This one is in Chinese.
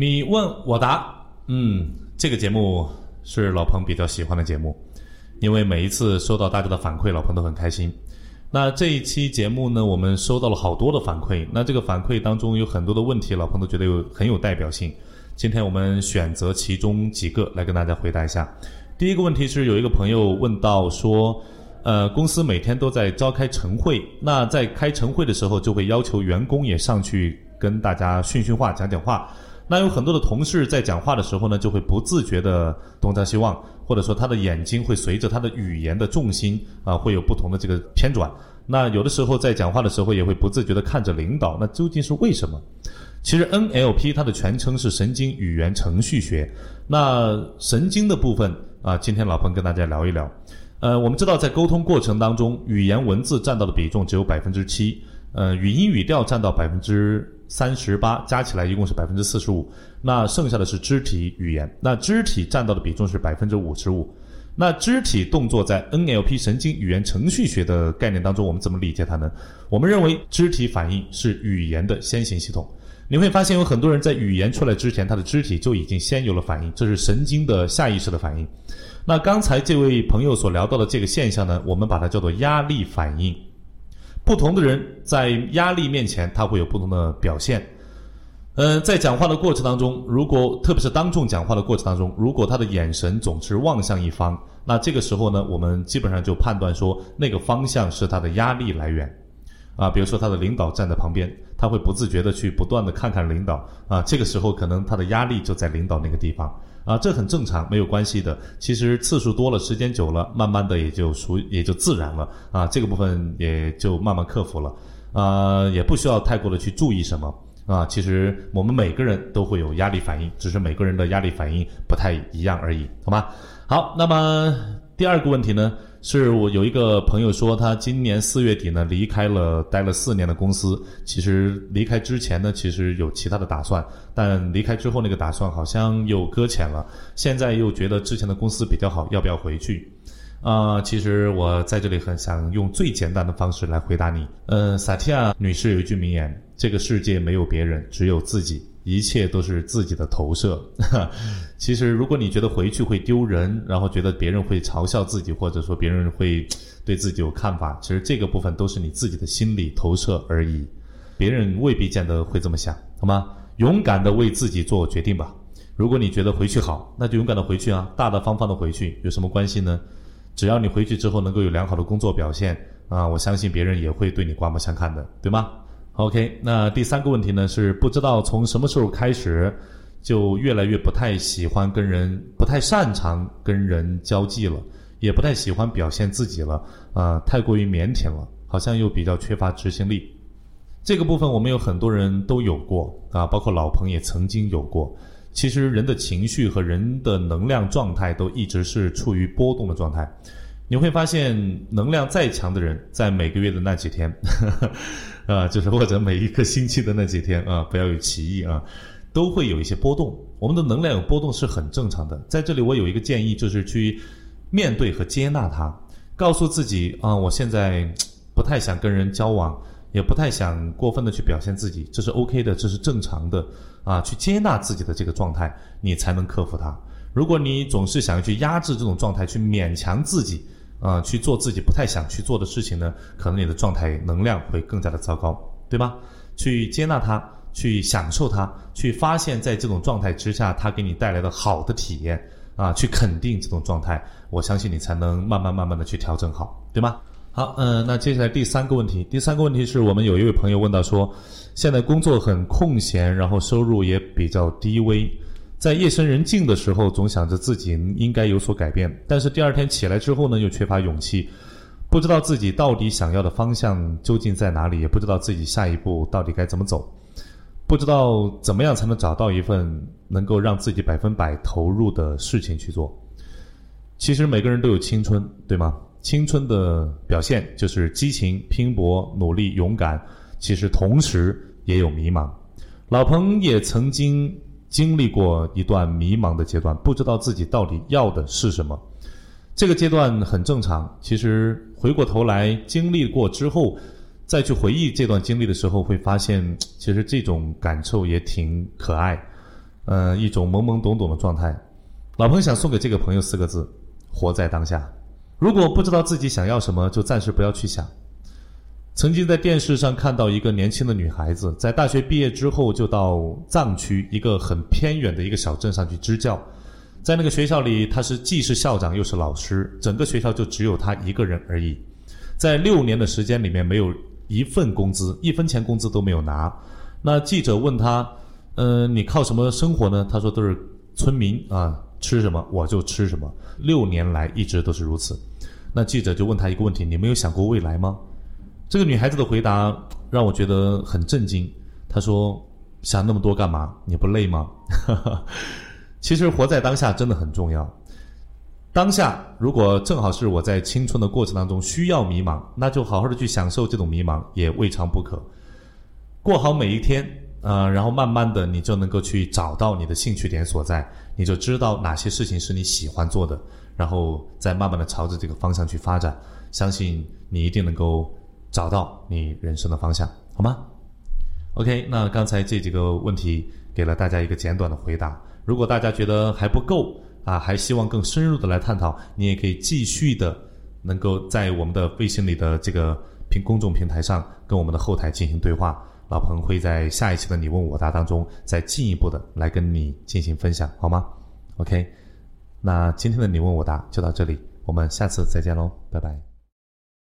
你问我答，嗯，这个节目是老彭比较喜欢的节目，因为每一次收到大家的反馈，老彭都很开心。那这一期节目呢，我们收到了好多的反馈，那这个反馈当中有很多的问题，老彭都觉得有很有代表性。今天我们选择其中几个来跟大家回答一下。第一个问题是有一个朋友问到说，呃，公司每天都在召开晨会，那在开晨会的时候就会要求员工也上去跟大家训训话、讲讲话。那有很多的同事在讲话的时候呢，就会不自觉的东张西望，或者说他的眼睛会随着他的语言的重心啊，会有不同的这个偏转。那有的时候在讲话的时候也会不自觉的看着领导，那究竟是为什么？其实 NLP 它的全称是神经语言程序学。那神经的部分啊，今天老彭跟大家聊一聊。呃，我们知道在沟通过程当中，语言文字占到的比重只有百分之七，呃，语音语调占到百分之。三十八加起来一共是百分之四十五，那剩下的是肢体语言，那肢体占到的比重是百分之五十五。那肢体动作在 NLP 神经语言程序学的概念当中，我们怎么理解它呢？我们认为肢体反应是语言的先行系统。你会发现有很多人在语言出来之前，他的肢体就已经先有了反应，这是神经的下意识的反应。那刚才这位朋友所聊到的这个现象呢，我们把它叫做压力反应。不同的人在压力面前，他会有不同的表现。嗯，在讲话的过程当中，如果特别是当众讲话的过程当中，如果他的眼神总是望向一方，那这个时候呢，我们基本上就判断说，那个方向是他的压力来源。啊，比如说他的领导站在旁边，他会不自觉的去不断的看看领导。啊，这个时候可能他的压力就在领导那个地方。啊，这很正常，没有关系的。其实次数多了，时间久了，慢慢的也就熟，也就自然了。啊，这个部分也就慢慢克服了。啊，也不需要太过的去注意什么。啊，其实我们每个人都会有压力反应，只是每个人的压力反应不太一样而已，好吗？好，那么第二个问题呢？是我有一个朋友说，他今年四月底呢离开了待了四年的公司。其实离开之前呢，其实有其他的打算，但离开之后那个打算好像又搁浅了。现在又觉得之前的公司比较好，要不要回去？啊，其实我在这里很想用最简单的方式来回答你。嗯，萨提亚女士有一句名言：这个世界没有别人，只有自己。一切都是自己的投射。其实，如果你觉得回去会丢人，然后觉得别人会嘲笑自己，或者说别人会对自己有看法，其实这个部分都是你自己的心理投射而已。别人未必见得会这么想，好吗？勇敢的为自己做决定吧。如果你觉得回去好，那就勇敢的回去啊，大大方方的回去，有什么关系呢？只要你回去之后能够有良好的工作表现啊，我相信别人也会对你刮目相看的，对吗？OK，那第三个问题呢是不知道从什么时候开始，就越来越不太喜欢跟人，不太擅长跟人交际了，也不太喜欢表现自己了，啊，太过于腼腆了，好像又比较缺乏执行力。这个部分我们有很多人都有过啊，包括老彭也曾经有过。其实人的情绪和人的能量状态都一直是处于波动的状态。你会发现，能量再强的人，在每个月的那几天，啊，就是或者每一个星期的那几天啊，不要有歧义啊，都会有一些波动。我们的能量有波动是很正常的。在这里，我有一个建议，就是去面对和接纳它，告诉自己啊，我现在不太想跟人交往，也不太想过分的去表现自己，这是 OK 的，这是正常的啊，去接纳自己的这个状态，你才能克服它。如果你总是想要去压制这种状态，去勉强自己。啊，去做自己不太想去做的事情呢，可能你的状态能量会更加的糟糕，对吧？去接纳它，去享受它，去发现在这种状态之下，它给你带来的好的体验啊，去肯定这种状态，我相信你才能慢慢慢慢的去调整好，对吗？好，嗯，那接下来第三个问题，第三个问题是我们有一位朋友问到说，现在工作很空闲，然后收入也比较低微。在夜深人静的时候，总想着自己应该有所改变，但是第二天起来之后呢，又缺乏勇气，不知道自己到底想要的方向究竟在哪里，也不知道自己下一步到底该怎么走，不知道怎么样才能找到一份能够让自己百分百投入的事情去做。其实每个人都有青春，对吗？青春的表现就是激情、拼搏、努力、勇敢，其实同时也有迷茫。老彭也曾经。经历过一段迷茫的阶段，不知道自己到底要的是什么。这个阶段很正常。其实回过头来经历过之后，再去回忆这段经历的时候，会发现其实这种感受也挺可爱。呃，一种懵懵懂懂的状态。老彭想送给这个朋友四个字：活在当下。如果不知道自己想要什么，就暂时不要去想。曾经在电视上看到一个年轻的女孩子，在大学毕业之后就到藏区一个很偏远的一个小镇上去支教。在那个学校里，她是既是校长又是老师，整个学校就只有她一个人而已。在六年的时间里面，没有一份工资，一分钱工资都没有拿。那记者问他：“嗯，你靠什么生活呢？”他说：“都是村民啊，吃什么我就吃什么。六年来一直都是如此。”那记者就问他一个问题：“你没有想过未来吗？”这个女孩子的回答让我觉得很震惊。她说：“想那么多干嘛？你不累吗？” 其实活在当下真的很重要。当下如果正好是我在青春的过程当中需要迷茫，那就好好的去享受这种迷茫也未尝不可。过好每一天，呃，然后慢慢的你就能够去找到你的兴趣点所在，你就知道哪些事情是你喜欢做的，然后再慢慢的朝着这个方向去发展，相信你一定能够找到你人生的方向，好吗？OK，那刚才这几个问题给了大家一个简短的回答。如果大家觉得还不够啊，还希望更深入的来探讨，你也可以继续的能够在我们的微信里的这个平公众平台上跟我们的后台进行对话。老彭会在下一期的你问我答当中再进一步的来跟你进行分享，好吗？OK，那今天的你问我答就到这里，我们下次再见喽，拜拜。